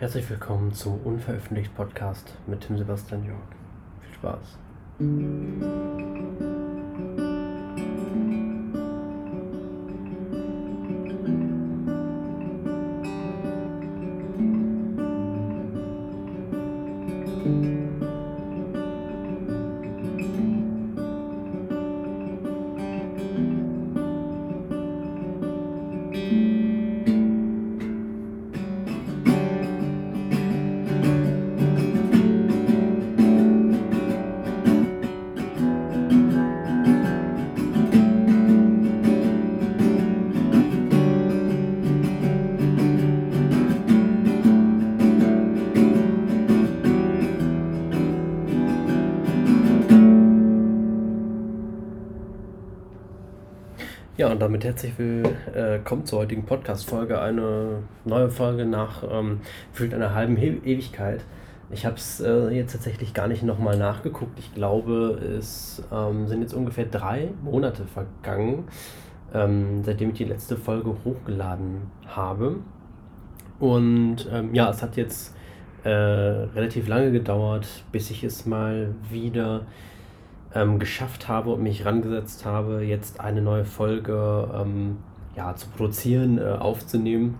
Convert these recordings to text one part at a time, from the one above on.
Herzlich willkommen zum Unveröffentlicht Podcast mit Tim Sebastian Jörg. Viel Spaß. Damit herzlich willkommen zur heutigen Podcast-Folge. Eine neue Folge nach ähm, gefühlt einer halben Ewigkeit. Ich habe es äh, jetzt tatsächlich gar nicht nochmal nachgeguckt. Ich glaube, es ähm, sind jetzt ungefähr drei Monate vergangen, ähm, seitdem ich die letzte Folge hochgeladen habe. Und ähm, ja, es hat jetzt äh, relativ lange gedauert, bis ich es mal wieder ähm, geschafft habe und mich rangesetzt habe, jetzt eine neue Folge ähm, ja, zu produzieren, äh, aufzunehmen.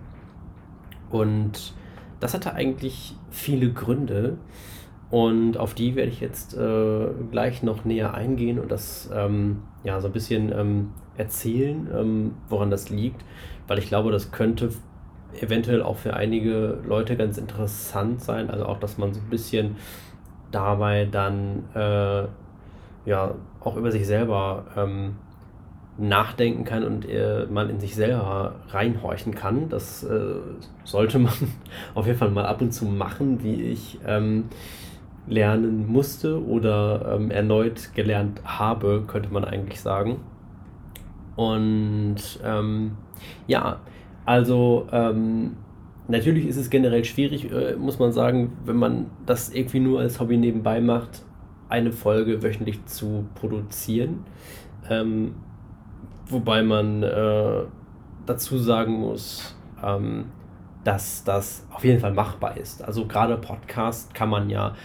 Und das hatte eigentlich viele Gründe. Und auf die werde ich jetzt äh, gleich noch näher eingehen und das ähm, ja, so ein bisschen ähm, erzählen, ähm, woran das liegt. Weil ich glaube, das könnte eventuell auch für einige Leute ganz interessant sein. Also auch, dass man so ein bisschen dabei dann äh, ja auch über sich selber ähm, nachdenken kann und äh, man in sich selber reinhorchen kann. Das äh, sollte man auf jeden Fall mal ab und zu machen, wie ich ähm, lernen musste oder ähm, erneut gelernt habe, könnte man eigentlich sagen. Und ähm, ja, also ähm, natürlich ist es generell schwierig, äh, muss man sagen, wenn man das irgendwie nur als Hobby nebenbei macht, eine Folge wöchentlich zu produzieren. Ähm, wobei man äh, dazu sagen muss, ähm, dass das auf jeden Fall machbar ist. Also gerade Podcast kann man ja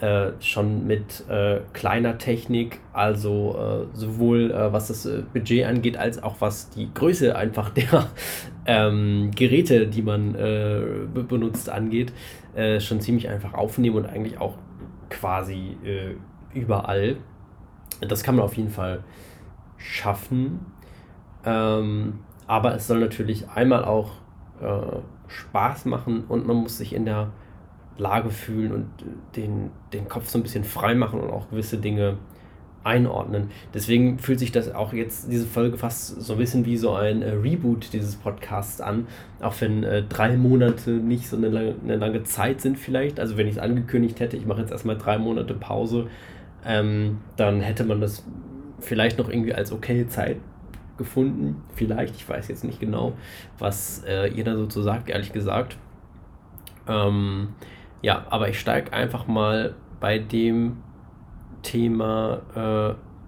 äh, schon mit äh, kleiner Technik, also äh, sowohl äh, was das äh, Budget angeht, als auch was die Größe einfach der ähm, Geräte, die man äh, benutzt, angeht, schon ziemlich einfach aufnehmen und eigentlich auch quasi überall. Das kann man auf jeden Fall schaffen. Ähm, aber es soll natürlich einmal auch äh, Spaß machen und man muss sich in der Lage fühlen und den, den Kopf so ein bisschen frei machen und auch gewisse Dinge einordnen. Deswegen fühlt sich das auch jetzt, diese Folge fast so ein bisschen wie so ein äh, Reboot dieses Podcasts an. Auch wenn äh, drei Monate nicht so eine lange, eine lange Zeit sind vielleicht. Also wenn ich es angekündigt hätte, ich mache jetzt erstmal drei Monate Pause, ähm, dann hätte man das vielleicht noch irgendwie als okay Zeit gefunden. Vielleicht, ich weiß jetzt nicht genau, was äh, ihr da so zu sagt, ehrlich gesagt. Ähm, ja, aber ich steige einfach mal bei dem Thema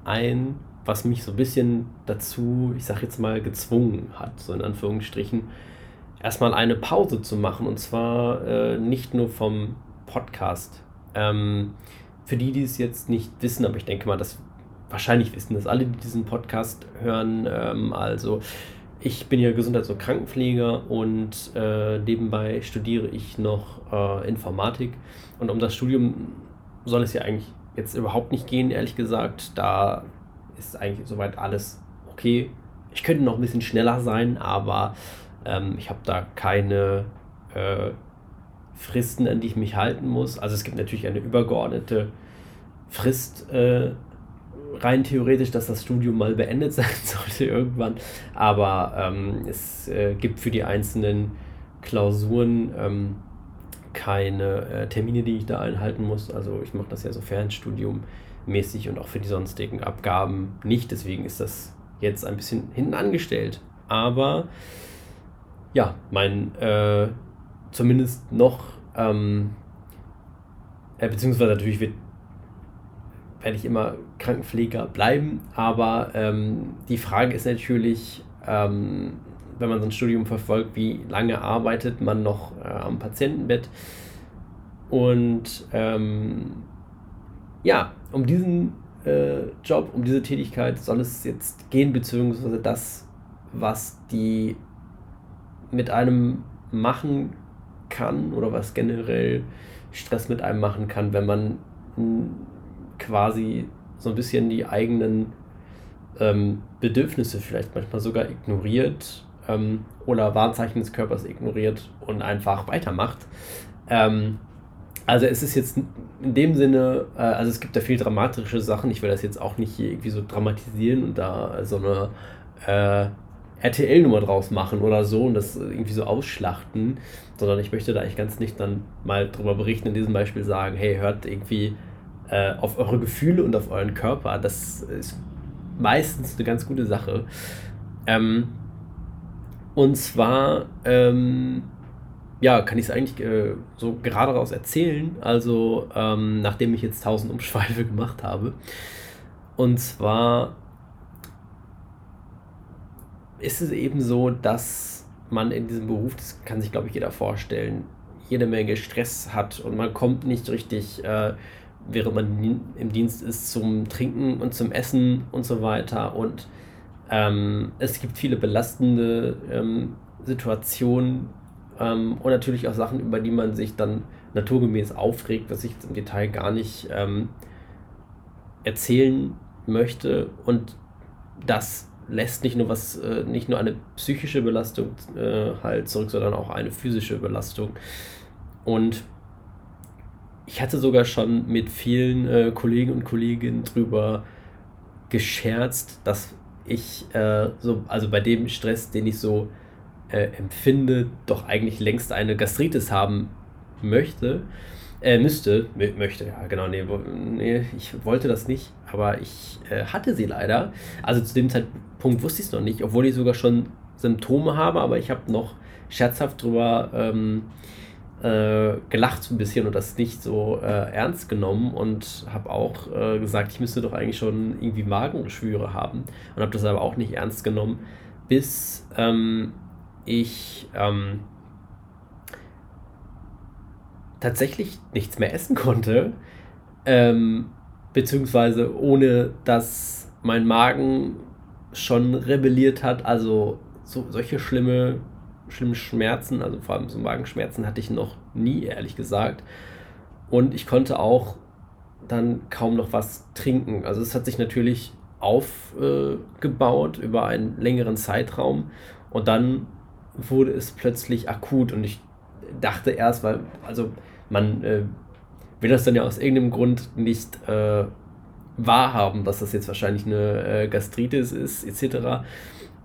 äh, ein, was mich so ein bisschen dazu, ich sag jetzt mal, gezwungen hat, so in Anführungsstrichen, erstmal eine Pause zu machen. Und zwar äh, nicht nur vom Podcast. Ähm, für die, die es jetzt nicht wissen, aber ich denke mal, dass wahrscheinlich wissen dass alle, die diesen Podcast hören. Ähm, also ich bin ja Gesundheits- und Krankenpfleger und äh, nebenbei studiere ich noch äh, Informatik. Und um das Studium soll es ja eigentlich jetzt überhaupt nicht gehen, ehrlich gesagt. Da ist eigentlich soweit alles okay. Ich könnte noch ein bisschen schneller sein, aber ähm, ich habe da keine äh, Fristen, an die ich mich halten muss. Also es gibt natürlich eine übergeordnete Frist, äh, rein theoretisch, dass das Studium mal beendet sein sollte irgendwann. Aber ähm, es äh, gibt für die einzelnen Klausuren ähm, keine äh, Termine, die ich da einhalten muss. Also ich mache das ja so Fernstudium mäßig und auch für die sonstigen Abgaben nicht. Deswegen ist das jetzt ein bisschen hinten angestellt. Aber ja, mein äh, zumindest noch, ähm, äh, beziehungsweise natürlich wird, werde ich immer Krankenpfleger bleiben, aber ähm, die Frage ist natürlich, ähm, wenn man so ein Studium verfolgt, wie lange arbeitet man noch äh, am Patientenbett. Und ähm, ja, um diesen äh, Job, um diese Tätigkeit soll es jetzt gehen, beziehungsweise das, was die mit einem machen kann oder was generell Stress mit einem machen kann, wenn man quasi so ein bisschen die eigenen ähm, Bedürfnisse vielleicht manchmal sogar ignoriert ähm, oder Warnzeichen des Körpers ignoriert und einfach weitermacht. Ähm, also es ist jetzt in dem Sinne, äh, also es gibt da viel dramatische Sachen. Ich will das jetzt auch nicht hier irgendwie so dramatisieren und da so eine äh, RTL-Nummer draus machen oder so und das irgendwie so ausschlachten, sondern ich möchte da eigentlich ganz nicht dann mal drüber berichten, in diesem Beispiel sagen, hey, hört irgendwie äh, auf eure Gefühle und auf euren Körper. Das ist meistens eine ganz gute Sache. Ähm, und zwar, ähm, ja, kann ich es eigentlich äh, so gerade raus erzählen, also ähm, nachdem ich jetzt tausend Umschweife gemacht habe. Und zwar ist es eben so, dass man in diesem Beruf, das kann sich, glaube ich, jeder vorstellen, jede Menge Stress hat und man kommt nicht richtig, äh, während man im Dienst ist, zum Trinken und zum Essen und so weiter. Und ähm, es gibt viele belastende ähm, Situationen ähm, und natürlich auch Sachen, über die man sich dann naturgemäß aufregt, was ich jetzt im Detail gar nicht ähm, erzählen möchte. Und das lässt nicht nur was, äh, nicht nur eine psychische Belastung äh, halt zurück, sondern auch eine physische Belastung. Und ich hatte sogar schon mit vielen äh, Kollegen und Kolleginnen drüber gescherzt, dass ich äh, so, also bei dem Stress, den ich so äh, empfinde, doch eigentlich längst eine Gastritis haben möchte. Äh, müsste, möchte, ja, genau, nee, nee, ich wollte das nicht, aber ich äh, hatte sie leider. Also zu dem Zeitpunkt wusste ich es noch nicht, obwohl ich sogar schon Symptome habe, aber ich habe noch scherzhaft drüber ähm, äh, gelacht so ein bisschen und das nicht so äh, ernst genommen und habe auch äh, gesagt, ich müsste doch eigentlich schon irgendwie Magengeschwüre haben und habe das aber auch nicht ernst genommen, bis ähm, ich ähm, tatsächlich nichts mehr essen konnte, ähm, beziehungsweise ohne dass mein Magen schon rebelliert hat, also so, solche schlimme, schlimme Schmerzen, also vor allem so Magenschmerzen hatte ich noch nie, ehrlich gesagt. Und ich konnte auch dann kaum noch was trinken. Also es hat sich natürlich aufgebaut äh, über einen längeren Zeitraum und dann wurde es plötzlich akut und ich dachte erst, weil, also man äh, will das dann ja aus irgendeinem Grund nicht äh, wahrhaben, dass das jetzt wahrscheinlich eine äh, Gastritis ist, etc.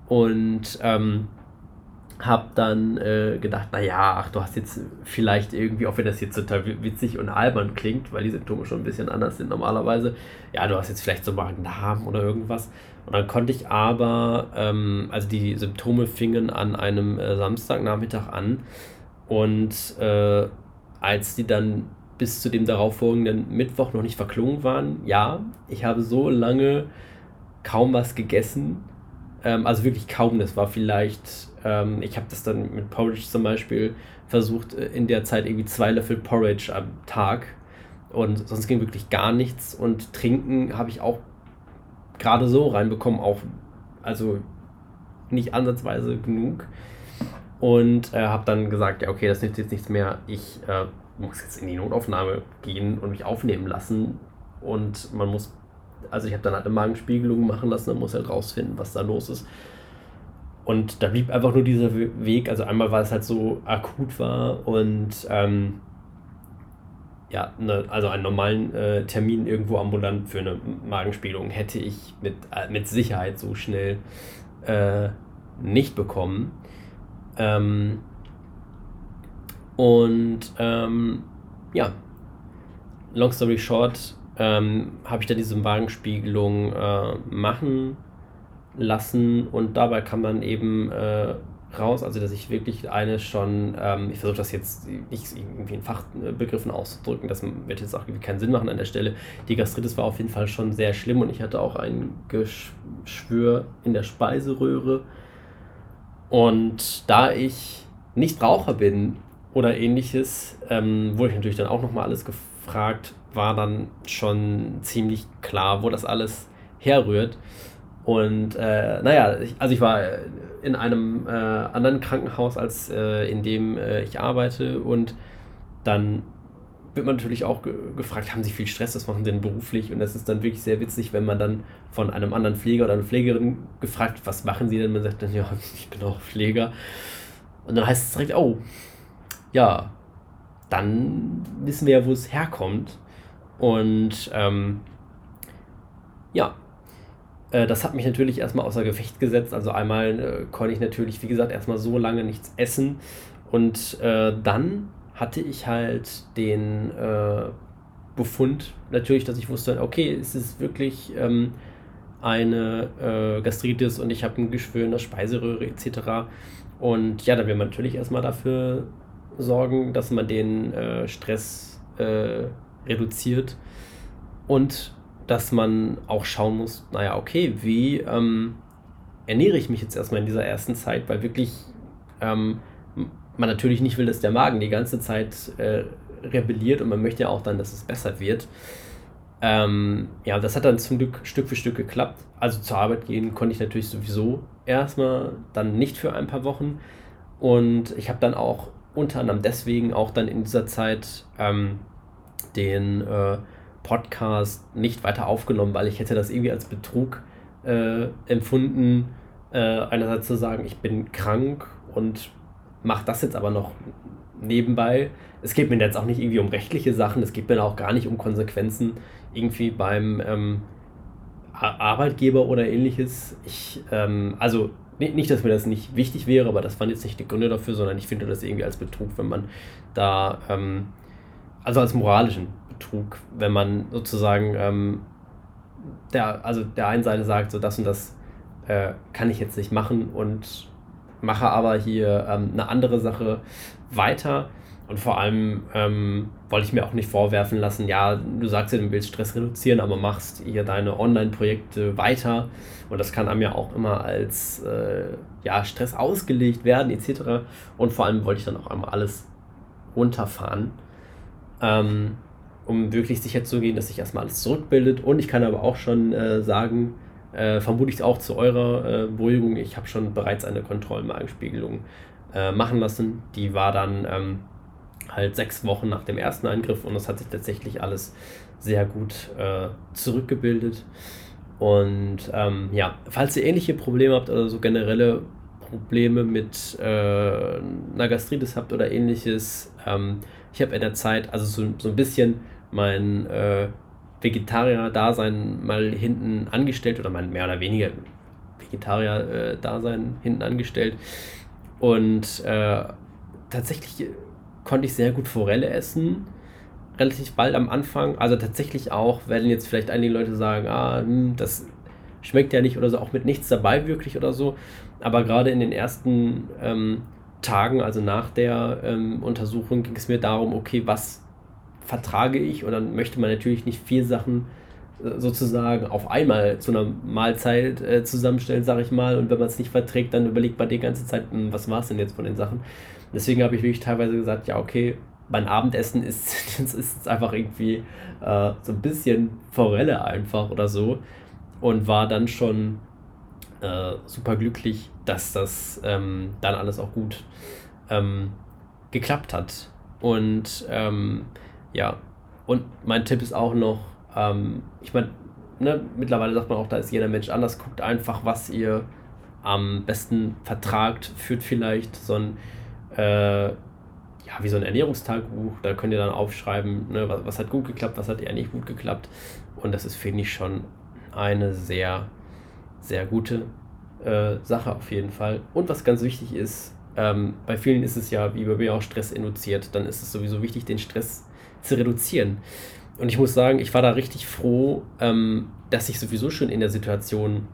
Und ähm, habe dann äh, gedacht, naja, ach, du hast jetzt vielleicht irgendwie, auch wenn das jetzt total witzig und albern klingt, weil die Symptome schon ein bisschen anders sind normalerweise, ja, du hast jetzt vielleicht so Magen-Darm oder irgendwas. Und dann konnte ich aber, ähm, also die Symptome fingen an einem äh, Samstagnachmittag an und äh, als die dann bis zu dem darauffolgenden Mittwoch noch nicht verklungen waren, ja, ich habe so lange kaum was gegessen. Ähm, also wirklich kaum. Das war vielleicht, ähm, ich habe das dann mit Porridge zum Beispiel versucht, äh, in der Zeit irgendwie zwei Löffel Porridge am Tag. Und sonst ging wirklich gar nichts. Und trinken habe ich auch gerade so reinbekommen, auch, also nicht ansatzweise genug. Und äh, habe dann gesagt, ja, okay, das nützt jetzt nichts mehr. Ich äh, muss jetzt in die Notaufnahme gehen und mich aufnehmen lassen. Und man muss, also ich habe dann halt eine Magenspiegelung machen lassen, dann muss halt rausfinden, was da los ist. Und da blieb einfach nur dieser Weg. Also einmal, weil es halt so akut war und ähm, ja, ne, also einen normalen äh, Termin irgendwo ambulant für eine Magenspiegelung hätte ich mit, äh, mit Sicherheit so schnell äh, nicht bekommen. Ähm, und ähm, ja, long story short, ähm, habe ich da diese Wagenspiegelung äh, machen lassen. Und dabei kann man eben äh, raus, also dass ich wirklich eine schon, ähm, ich versuche das jetzt nicht irgendwie in Fachbegriffen auszudrücken, das wird jetzt auch irgendwie keinen Sinn machen an der Stelle. Die Gastritis war auf jeden Fall schon sehr schlimm und ich hatte auch ein Geschwür in der Speiseröhre. Und da ich nicht Raucher bin oder ähnliches, ähm, wurde ich natürlich dann auch nochmal alles gefragt, war dann schon ziemlich klar, wo das alles herrührt. Und äh, naja, ich, also ich war in einem äh, anderen Krankenhaus, als äh, in dem äh, ich arbeite. Und dann wird man natürlich auch ge gefragt, haben Sie viel Stress, was machen Sie denn beruflich? Und das ist dann wirklich sehr witzig, wenn man dann von einem anderen Pfleger oder einer Pflegerin gefragt, was machen Sie denn? Man sagt dann, ja, ich bin auch Pfleger. Und dann heißt es direkt, oh, ja, dann wissen wir ja, wo es herkommt. Und ähm, ja, äh, das hat mich natürlich erstmal außer Gefecht gesetzt. Also einmal äh, konnte ich natürlich, wie gesagt, erstmal so lange nichts essen. Und äh, dann hatte ich halt den äh, Befund, natürlich, dass ich wusste, okay, es ist wirklich ähm, eine äh, Gastritis und ich habe ein Geschwür in der Speiseröhre etc. Und ja, dann will man natürlich erstmal dafür sorgen, dass man den äh, Stress reduziert und dass man auch schauen muss, naja, okay, wie ähm, ernähre ich mich jetzt erstmal in dieser ersten Zeit, weil wirklich ähm, man natürlich nicht will, dass der Magen die ganze Zeit äh, rebelliert und man möchte ja auch dann, dass es besser wird. Ähm, ja, das hat dann zum Glück Stück für Stück geklappt. Also zur Arbeit gehen konnte ich natürlich sowieso erstmal, dann nicht für ein paar Wochen. Und ich habe dann auch unter anderem deswegen auch dann in dieser Zeit ähm, den äh, Podcast nicht weiter aufgenommen, weil ich hätte das irgendwie als Betrug äh, empfunden, äh, einerseits zu sagen, ich bin krank und mache das jetzt aber noch nebenbei. Es geht mir jetzt auch nicht irgendwie um rechtliche Sachen, es geht mir auch gar nicht um Konsequenzen irgendwie beim ähm, Arbeitgeber oder ähnliches. Ich, ähm, also nicht, dass mir das nicht wichtig wäre, aber das waren jetzt nicht die Gründe dafür, sondern ich finde das irgendwie als Betrug, wenn man da, ähm, also als moralischen Betrug, wenn man sozusagen ähm, der, also der einen Seite sagt, so das und das äh, kann ich jetzt nicht machen und mache aber hier ähm, eine andere Sache weiter. Und vor allem ähm, wollte ich mir auch nicht vorwerfen lassen, ja, du sagst ja, du willst Stress reduzieren, aber machst hier deine Online-Projekte weiter. Und das kann einem ja auch immer als äh, ja, Stress ausgelegt werden, etc. Und vor allem wollte ich dann auch einmal alles runterfahren. Ähm, um wirklich sicher zu gehen, dass sich erstmal alles zurückbildet. Und ich kann aber auch schon äh, sagen, äh, vermutlich auch zu eurer äh, Beruhigung, ich habe schon bereits eine Kontrollmagenspiegelung äh, machen lassen. Die war dann ähm, halt sechs Wochen nach dem ersten Eingriff und das hat sich tatsächlich alles sehr gut äh, zurückgebildet. Und ähm, ja, falls ihr ähnliche Probleme habt oder so generelle Probleme mit äh, einer habt oder ähnliches, ähm, ich habe in der Zeit also so, so ein bisschen mein äh, Vegetarier-Dasein mal hinten angestellt oder mein mehr oder weniger Vegetarier-Dasein hinten angestellt. Und äh, tatsächlich konnte ich sehr gut Forelle essen, relativ bald am Anfang. Also tatsächlich auch, werden jetzt vielleicht einige Leute sagen, ah, hm, das schmeckt ja nicht oder so, auch mit nichts dabei wirklich oder so. Aber gerade in den ersten ähm, Tagen, also nach der ähm, Untersuchung, ging es mir darum, okay, was vertrage ich und dann möchte man natürlich nicht vier Sachen sozusagen auf einmal zu einer Mahlzeit äh, zusammenstellen, sage ich mal. Und wenn man es nicht verträgt, dann überlegt man die ganze Zeit, hm, was war es denn jetzt von den Sachen. Deswegen habe ich wirklich teilweise gesagt, ja, okay, mein Abendessen ist, ist einfach irgendwie äh, so ein bisschen Forelle einfach oder so. Und war dann schon äh, super glücklich, dass das ähm, dann alles auch gut ähm, geklappt hat. Und ähm, ja, und mein Tipp ist auch noch, ähm, ich meine, ne, mittlerweile sagt man auch, da ist jeder Mensch anders, guckt einfach, was ihr am besten vertragt, führt vielleicht so ein, äh, ja, wie so ein Ernährungstagebuch, da könnt ihr dann aufschreiben, ne, was, was hat gut geklappt, was hat eher nicht gut geklappt und das ist, finde ich, schon eine sehr, sehr gute äh, Sache auf jeden Fall. Und was ganz wichtig ist, ähm, bei vielen ist es ja, wie bei mir auch Stress induziert, dann ist es sowieso wichtig, den Stress zu reduzieren. Und ich muss sagen, ich war da richtig froh, ähm, dass ich sowieso schon in der Situation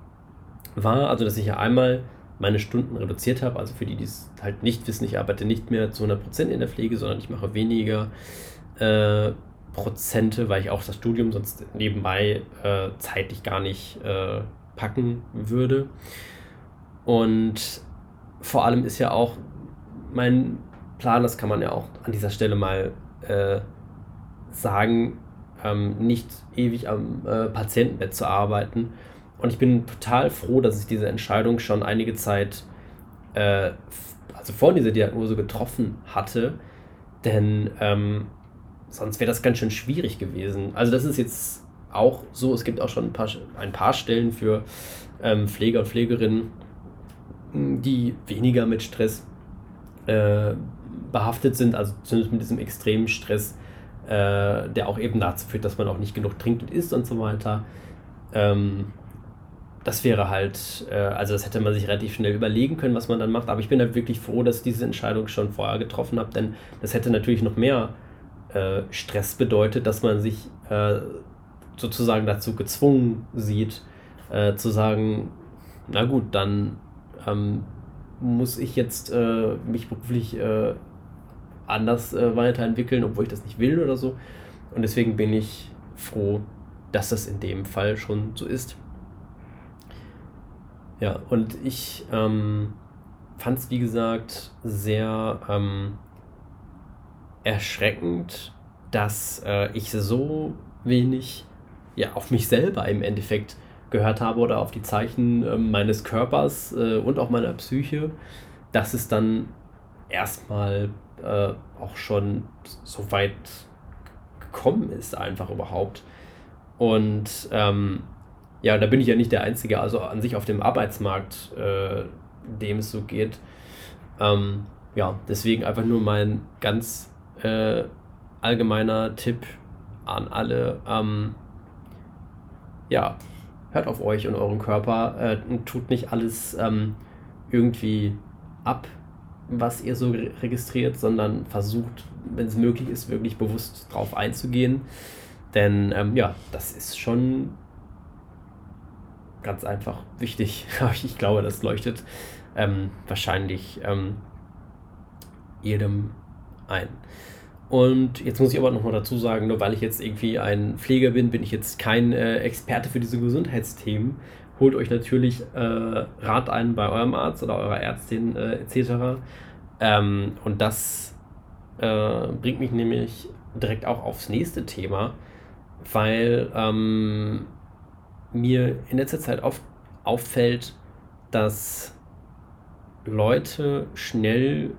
war, also dass ich ja einmal meine Stunden reduziert habe. Also für die, die es halt nicht wissen, ich arbeite nicht mehr zu 100% in der Pflege, sondern ich mache weniger äh, Prozente, weil ich auch das Studium sonst nebenbei äh, zeitlich gar nicht äh, packen würde. Und vor allem ist ja auch mein Plan, das kann man ja auch an dieser Stelle mal äh, sagen, ähm, nicht ewig am äh, Patientenbett zu arbeiten. Und ich bin total froh, dass ich diese Entscheidung schon einige Zeit, äh, also vor dieser Diagnose getroffen hatte. Denn ähm, sonst wäre das ganz schön schwierig gewesen. Also das ist jetzt auch so, es gibt auch schon ein paar, ein paar Stellen für ähm, Pfleger und Pflegerinnen, die weniger mit Stress äh, behaftet sind, also zumindest mit diesem extremen Stress, äh, der auch eben dazu führt, dass man auch nicht genug trinkt und isst und so weiter. Ähm, das wäre halt, äh, also das hätte man sich relativ schnell überlegen können, was man dann macht. Aber ich bin halt wirklich froh, dass ich diese Entscheidung schon vorher getroffen habe, denn das hätte natürlich noch mehr äh, Stress bedeutet, dass man sich äh, sozusagen dazu gezwungen sieht, äh, zu sagen, na gut, dann ähm, muss ich jetzt äh, mich beruflich anders äh, weiterentwickeln, obwohl ich das nicht will oder so. Und deswegen bin ich froh, dass das in dem Fall schon so ist. Ja, und ich ähm, fand es, wie gesagt, sehr ähm, erschreckend, dass äh, ich so wenig ja, auf mich selber im Endeffekt gehört habe oder auf die Zeichen äh, meines Körpers äh, und auch meiner Psyche, dass es dann erstmal äh, auch schon so weit gekommen ist, einfach überhaupt. Und ähm, ja, da bin ich ja nicht der Einzige, also an sich auf dem Arbeitsmarkt, äh, dem es so geht. Ähm, ja, deswegen einfach nur mein ganz äh, allgemeiner Tipp an alle. Ähm, ja, hört auf euch und euren Körper äh, und tut nicht alles ähm, irgendwie ab, was ihr so registriert, sondern versucht, wenn es möglich ist, wirklich bewusst drauf einzugehen. Denn ähm, ja, das ist schon ganz einfach wichtig. ich glaube, das leuchtet ähm, wahrscheinlich ähm, jedem ein. Und jetzt muss ich aber nochmal dazu sagen, nur weil ich jetzt irgendwie ein Pfleger bin, bin ich jetzt kein äh, Experte für diese Gesundheitsthemen. Holt euch natürlich äh, Rat ein bei eurem Arzt oder eurer Ärztin äh, etc. Ähm, und das äh, bringt mich nämlich direkt auch aufs nächste Thema, weil ähm, mir in letzter Zeit oft auffällt, dass Leute schnell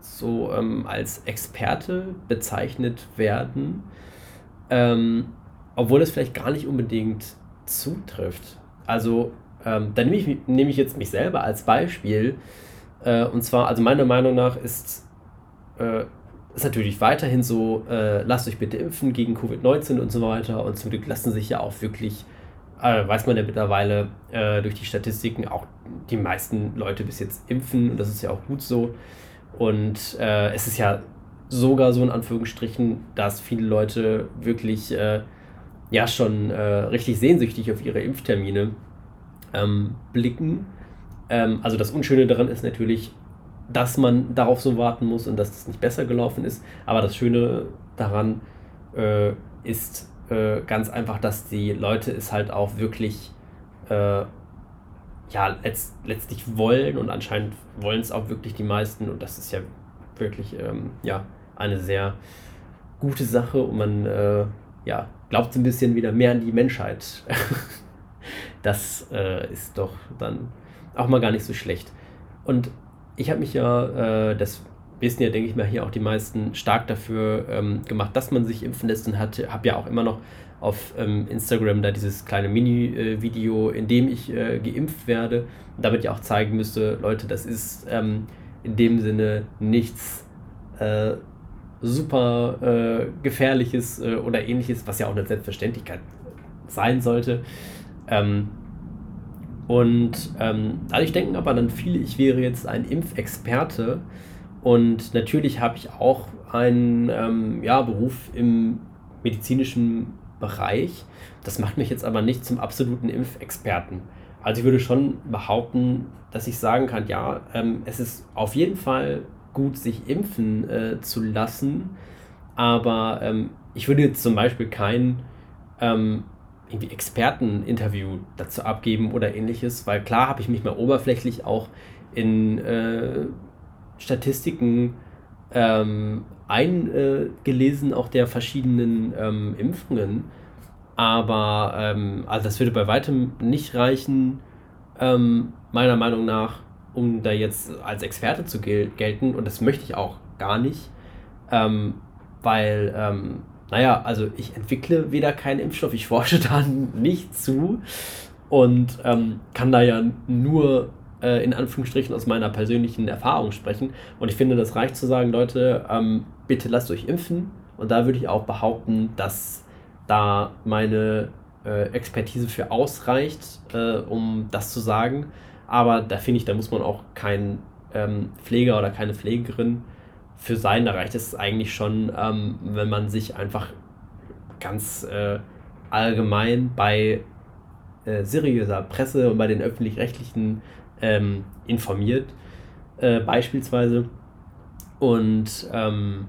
so ähm, als Experte bezeichnet werden, ähm, obwohl das vielleicht gar nicht unbedingt zutrifft. Also ähm, da nehme ich, nehme ich jetzt mich selber als Beispiel. Äh, und zwar, also meiner Meinung nach ist, äh, natürlich weiterhin so, äh, lasst euch bitte impfen gegen Covid-19 und so weiter. Und zum Glück lassen sich ja auch wirklich, äh, weiß man ja mittlerweile äh, durch die Statistiken, auch die meisten Leute bis jetzt impfen. Und das ist ja auch gut so. Und äh, es ist ja sogar so in Anführungsstrichen, dass viele Leute wirklich ja schon äh, richtig sehnsüchtig auf ihre Impftermine ähm, blicken. Ähm, also das Unschöne daran ist natürlich, dass man darauf so warten muss und dass es das nicht besser gelaufen ist. Aber das Schöne daran äh, ist äh, ganz einfach, dass die Leute es halt auch wirklich äh, ja, letzt, letztlich wollen und anscheinend wollen es auch wirklich die meisten und das ist ja wirklich ähm, ja, eine sehr gute Sache und man äh, ja, glaubt ein bisschen wieder mehr an die Menschheit. das äh, ist doch dann auch mal gar nicht so schlecht. Und ich habe mich ja, äh, das wissen ja, denke ich mal, hier auch die meisten stark dafür ähm, gemacht, dass man sich impfen lässt und habe ja auch immer noch auf ähm, Instagram da dieses kleine Mini-Video, in dem ich äh, geimpft werde, damit ja auch zeigen müsste, Leute, das ist ähm, in dem Sinne nichts äh, super äh, gefährliches äh, oder ähnliches, was ja auch eine Selbstverständlichkeit sein sollte. Ähm, und ähm, dadurch denken aber dann viele, ich wäre jetzt ein Impfexperte. Und natürlich habe ich auch einen ähm, ja, Beruf im medizinischen Bereich. Das macht mich jetzt aber nicht zum absoluten Impfexperten. Also ich würde schon behaupten, dass ich sagen kann, ja, ähm, es ist auf jeden Fall gut, sich impfen äh, zu lassen, aber ähm, ich würde jetzt zum Beispiel kein ähm, irgendwie Experteninterview dazu abgeben oder ähnliches, weil klar habe ich mich mal oberflächlich auch in äh, Statistiken ähm, eingelesen, auch der verschiedenen ähm, Impfungen. Aber ähm, also das würde bei weitem nicht reichen, ähm, meiner Meinung nach, um da jetzt als Experte zu gel gelten. Und das möchte ich auch gar nicht, ähm, weil, ähm, naja, also ich entwickle weder keinen Impfstoff, ich forsche da nicht zu und ähm, kann da ja nur äh, in Anführungsstrichen aus meiner persönlichen Erfahrung sprechen. Und ich finde, das reicht zu sagen, Leute, ähm, bitte lasst euch impfen. Und da würde ich auch behaupten, dass da meine äh, Expertise für ausreicht, äh, um das zu sagen. Aber da finde ich, da muss man auch kein ähm, Pfleger oder keine Pflegerin für sein. Da reicht es eigentlich schon, ähm, wenn man sich einfach ganz äh, allgemein bei äh, seriöser Presse und bei den öffentlich-rechtlichen ähm, informiert, äh, beispielsweise. Und ähm,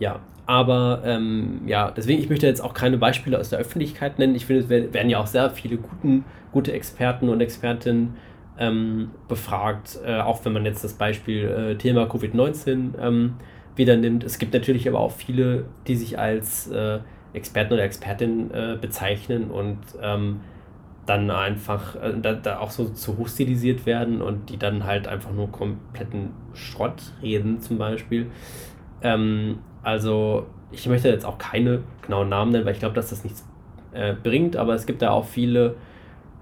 ja, aber ähm, ja, deswegen, ich möchte jetzt auch keine Beispiele aus der Öffentlichkeit nennen. Ich finde, es werden ja auch sehr viele guten, gute Experten und Expertinnen ähm, befragt, äh, auch wenn man jetzt das Beispiel äh, Thema Covid-19 ähm, wieder nimmt. Es gibt natürlich aber auch viele, die sich als äh, Experten oder Expertin äh, bezeichnen und ähm, dann einfach äh, da, da auch so zu hoch stilisiert werden und die dann halt einfach nur kompletten Schrott reden zum Beispiel. Ähm, also ich möchte jetzt auch keine genauen Namen nennen, weil ich glaube, dass das nichts äh, bringt, aber es gibt da auch viele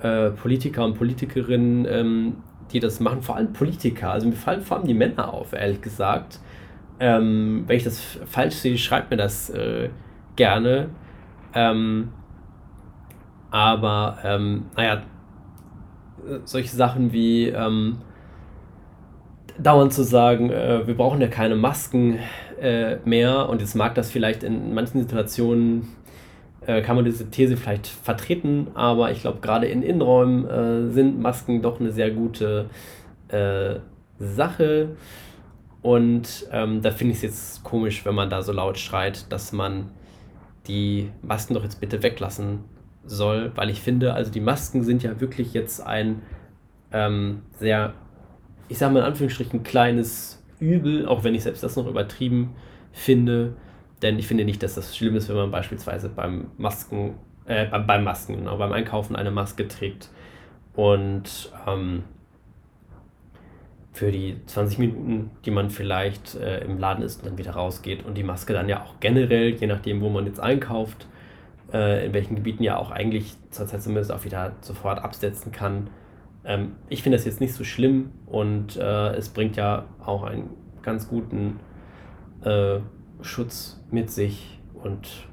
äh, Politiker und Politikerinnen, ähm, die das machen, vor allem Politiker. Also mir fallen vor allem die Männer auf, ehrlich gesagt. Ähm, wenn ich das falsch sehe, schreibt mir das äh, gerne. Ähm, aber, ähm, naja, solche Sachen wie ähm, dauernd zu sagen, äh, wir brauchen ja keine Masken äh, mehr. Und jetzt mag das vielleicht in manchen Situationen, äh, kann man diese These vielleicht vertreten, aber ich glaube, gerade in Innenräumen äh, sind Masken doch eine sehr gute äh, Sache. Und ähm, da finde ich es jetzt komisch, wenn man da so laut schreit, dass man die Masken doch jetzt bitte weglassen soll, weil ich finde, also die Masken sind ja wirklich jetzt ein ähm, sehr, ich sage mal in Anführungsstrichen, kleines Übel, auch wenn ich selbst das noch übertrieben finde. Denn ich finde nicht, dass das schlimm ist, wenn man beispielsweise beim Masken, äh, beim Masken, genau, beim Einkaufen eine Maske trägt. Und ähm, für die 20 Minuten, die man vielleicht äh, im Laden ist und dann wieder rausgeht und die Maske dann ja auch generell, je nachdem, wo man jetzt einkauft, äh, in welchen Gebieten ja auch eigentlich zurzeit zumindest auch wieder sofort absetzen kann. Ähm, ich finde das jetzt nicht so schlimm und äh, es bringt ja auch einen ganz guten äh, Schutz mit sich und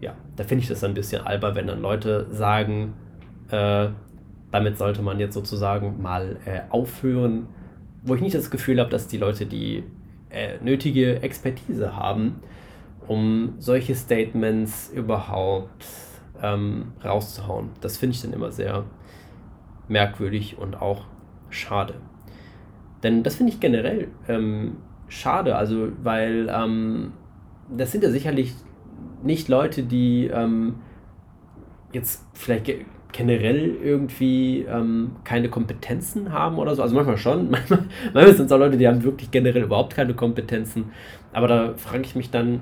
ja, da finde ich das ein bisschen albern, wenn dann Leute sagen, äh, damit sollte man jetzt sozusagen mal äh, aufhören, wo ich nicht das Gefühl habe, dass die Leute die äh, nötige Expertise haben, um solche Statements überhaupt ähm, rauszuhauen. Das finde ich dann immer sehr merkwürdig und auch schade. Denn das finde ich generell ähm, schade, also weil ähm, das sind ja sicherlich nicht Leute, die ähm, jetzt vielleicht generell irgendwie ähm, keine Kompetenzen haben oder so. Also manchmal schon, manchmal, manchmal sind es auch Leute, die haben wirklich generell überhaupt keine Kompetenzen. Aber da frage ich mich dann,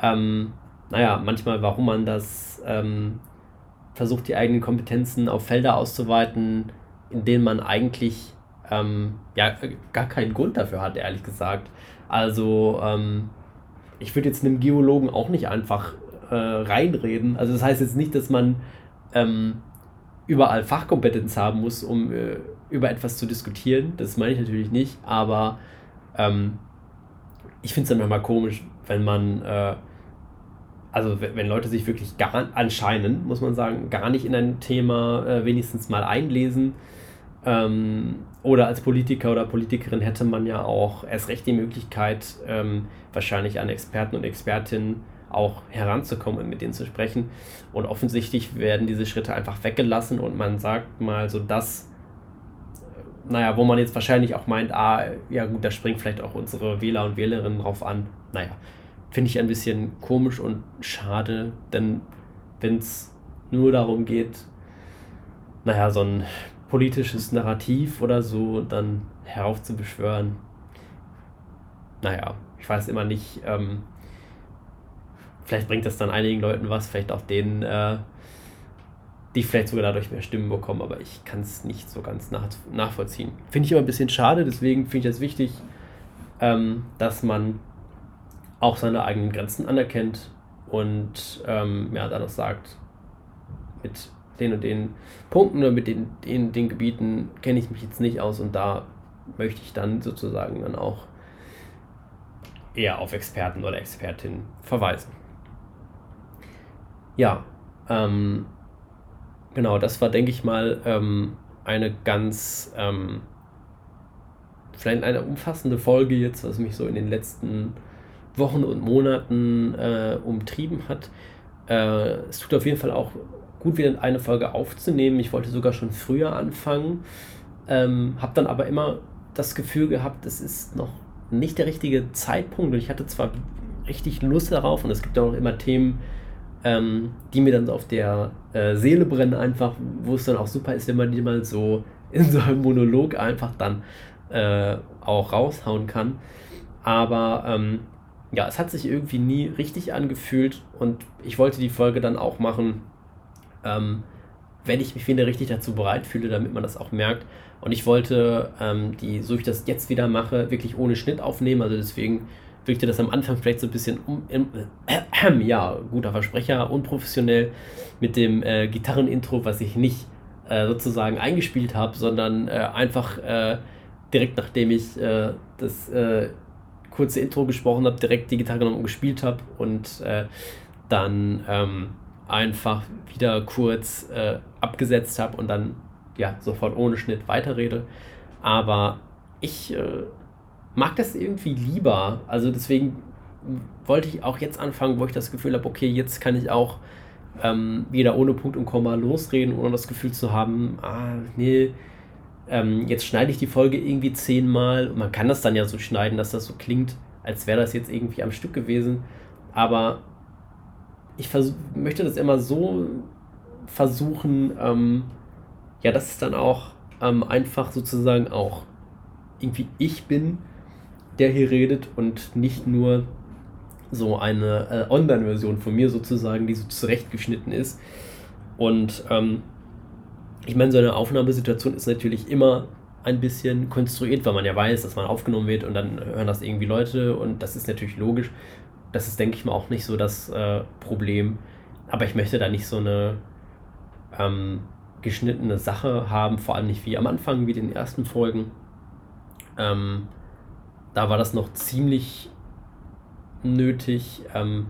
ähm, naja, manchmal, warum man das ähm, versucht, die eigenen Kompetenzen auf Felder auszuweiten, in denen man eigentlich ähm, ja, gar keinen Grund dafür hat, ehrlich gesagt. Also, ähm, ich würde jetzt einem Geologen auch nicht einfach äh, reinreden. Also, das heißt jetzt nicht, dass man ähm, überall Fachkompetenz haben muss, um äh, über etwas zu diskutieren. Das meine ich natürlich nicht, aber ähm, ich finde es dann manchmal komisch, wenn man äh, also wenn Leute sich wirklich gar anscheinend, muss man sagen, gar nicht in ein Thema äh, wenigstens mal einlesen. Ähm, oder als Politiker oder Politikerin hätte man ja auch erst recht die Möglichkeit, ähm, wahrscheinlich an Experten und Expertinnen auch heranzukommen und mit denen zu sprechen. Und offensichtlich werden diese Schritte einfach weggelassen und man sagt mal so das, naja, wo man jetzt wahrscheinlich auch meint, ah, ja gut, da springt vielleicht auch unsere Wähler und Wählerinnen drauf an. Naja, finde ich ein bisschen komisch und schade, denn wenn es nur darum geht, naja, so ein politisches Narrativ oder so dann heraufzubeschwören. Naja, ich weiß immer nicht, ähm, vielleicht bringt das dann einigen Leuten was, vielleicht auch denen, äh, die vielleicht sogar dadurch mehr Stimmen bekommen, aber ich kann es nicht so ganz nach, nachvollziehen. Finde ich immer ein bisschen schade, deswegen finde ich es wichtig, ähm, dass man auch seine eigenen Grenzen anerkennt und ähm, ja, dann auch sagt, mit den und den Punkten oder mit den, den, den Gebieten kenne ich mich jetzt nicht aus und da möchte ich dann sozusagen dann auch eher auf Experten oder Expertinnen verweisen. Ja, ähm, genau, das war, denke ich mal, ähm, eine ganz, ähm, vielleicht eine umfassende Folge jetzt, was mich so in den letzten Wochen und Monaten äh, umtrieben hat. Äh, es tut auf jeden Fall auch gut, wieder eine Folge aufzunehmen. Ich wollte sogar schon früher anfangen, ähm, habe dann aber immer das Gefühl gehabt, es ist noch nicht der richtige Zeitpunkt und ich hatte zwar richtig Lust darauf und es gibt auch immer Themen, ähm, die mir dann auf der äh, Seele brennen, einfach, wo es dann auch super ist, wenn man die mal so in so einem Monolog einfach dann äh, auch raushauen kann. Aber ähm, ja, es hat sich irgendwie nie richtig angefühlt und ich wollte die Folge dann auch machen, ähm, wenn ich mich wieder richtig dazu bereit fühle, damit man das auch merkt. Und ich wollte ähm, die, so ich das jetzt wieder mache, wirklich ohne Schnitt aufnehmen. Also deswegen wirkte das am Anfang vielleicht so ein bisschen, um, äh, ja, guter Versprecher, unprofessionell mit dem äh, Gitarrenintro, was ich nicht äh, sozusagen eingespielt habe, sondern äh, einfach äh, direkt nachdem ich äh, das kurze Intro gesprochen habe, direkt die Gitarre genommen und gespielt habe und dann ähm, einfach wieder kurz abgesetzt habe und dann ja sofort ohne Schnitt weiterrede. Aber ich mag das irgendwie lieber. Also deswegen wollte ich auch jetzt anfangen, wo ich das Gefühl habe, okay, jetzt kann ich auch ähm, wieder ohne Punkt und Komma losreden, ohne das Gefühl zu haben, ah, nee, ähm, jetzt schneide ich die Folge irgendwie zehnmal. Man kann das dann ja so schneiden, dass das so klingt, als wäre das jetzt irgendwie am Stück gewesen. Aber ich möchte das immer so versuchen, ähm, ja, dass es dann auch ähm, einfach sozusagen auch irgendwie ich bin der hier redet und nicht nur so eine äh, Online-Version von mir sozusagen, die so zurechtgeschnitten ist. Und ähm, ich meine, so eine Aufnahmesituation ist natürlich immer ein bisschen konstruiert, weil man ja weiß, dass man aufgenommen wird und dann hören das irgendwie Leute und das ist natürlich logisch. Das ist, denke ich mal, auch nicht so das äh, Problem. Aber ich möchte da nicht so eine ähm, geschnittene Sache haben, vor allem nicht wie am Anfang, wie den ersten Folgen. Ähm, da war das noch ziemlich nötig, ähm,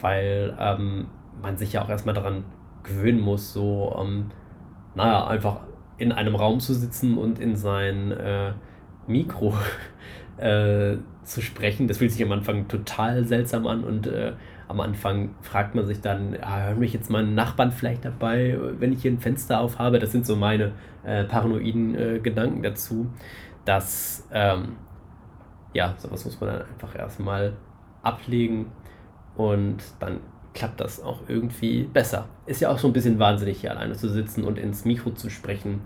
weil ähm, man sich ja auch erstmal daran gewöhnen muss, so, ähm, naja, einfach in einem Raum zu sitzen und in sein äh, Mikro äh, zu sprechen. Das fühlt sich am Anfang total seltsam an und äh, am Anfang fragt man sich dann, ah, hören mich jetzt meine Nachbarn vielleicht dabei, wenn ich hier ein Fenster aufhabe? Das sind so meine äh, paranoiden äh, Gedanken dazu, dass ähm, ja, sowas muss man dann einfach erstmal ablegen und dann klappt das auch irgendwie besser. Ist ja auch so ein bisschen wahnsinnig, hier alleine zu sitzen und ins Mikro zu sprechen.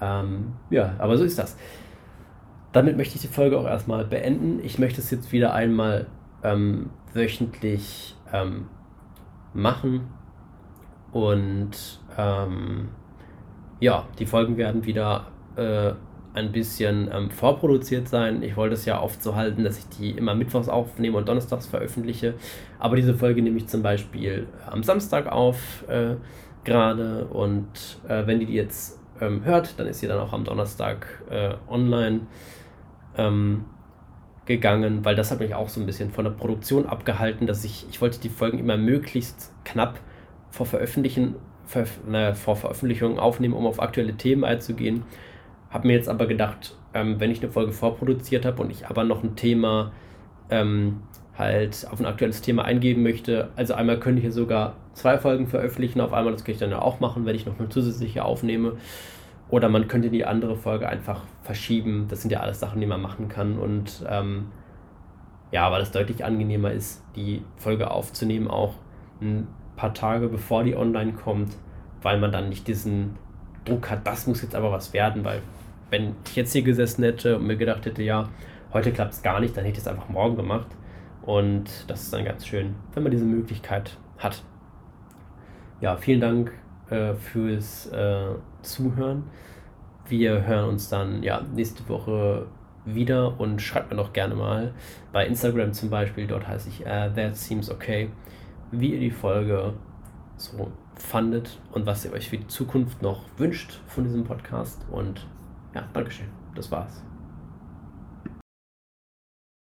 Ähm, ja, aber so ist das. Damit möchte ich die Folge auch erstmal beenden. Ich möchte es jetzt wieder einmal ähm, wöchentlich ähm, machen. Und ähm, ja, die Folgen werden wieder äh, ein bisschen ähm, vorproduziert sein. Ich wollte es ja oft so halten, dass ich die immer mittwochs aufnehme und donnerstags veröffentliche. Aber diese Folge nehme ich zum Beispiel am Samstag auf äh, gerade. Und äh, wenn ihr die jetzt ähm, hört, dann ist sie dann auch am Donnerstag äh, online ähm, gegangen, weil das hat mich auch so ein bisschen von der Produktion abgehalten, dass ich, ich wollte die Folgen immer möglichst knapp vor Veröffentlichen, ver, vor Veröffentlichung aufnehmen, um auf aktuelle Themen einzugehen. Habe mir jetzt aber gedacht, ähm, wenn ich eine Folge vorproduziert habe und ich aber noch ein Thema ähm, halt auf ein aktuelles Thema eingeben möchte, also einmal könnte ich hier sogar zwei Folgen veröffentlichen, auf einmal das kann ich dann ja auch machen, wenn ich noch eine zusätzliche aufnehme. Oder man könnte die andere Folge einfach verschieben. Das sind ja alles Sachen, die man machen kann. Und ähm, ja, weil es deutlich angenehmer ist, die Folge aufzunehmen, auch ein paar Tage bevor die online kommt, weil man dann nicht diesen Druck hat, das muss jetzt aber was werden, weil wenn ich jetzt hier gesessen hätte und mir gedacht hätte, ja, heute klappt es gar nicht, dann hätte ich es einfach morgen gemacht. Und das ist dann ganz schön, wenn man diese Möglichkeit hat. Ja, vielen Dank äh, fürs äh, Zuhören. Wir hören uns dann ja nächste Woche wieder und schreibt mir doch gerne mal bei Instagram zum Beispiel, dort heiße ich uh, That Seems Okay, wie ihr die Folge so fandet und was ihr euch für die Zukunft noch wünscht von diesem Podcast. Und ja, Dankeschön. Das war's.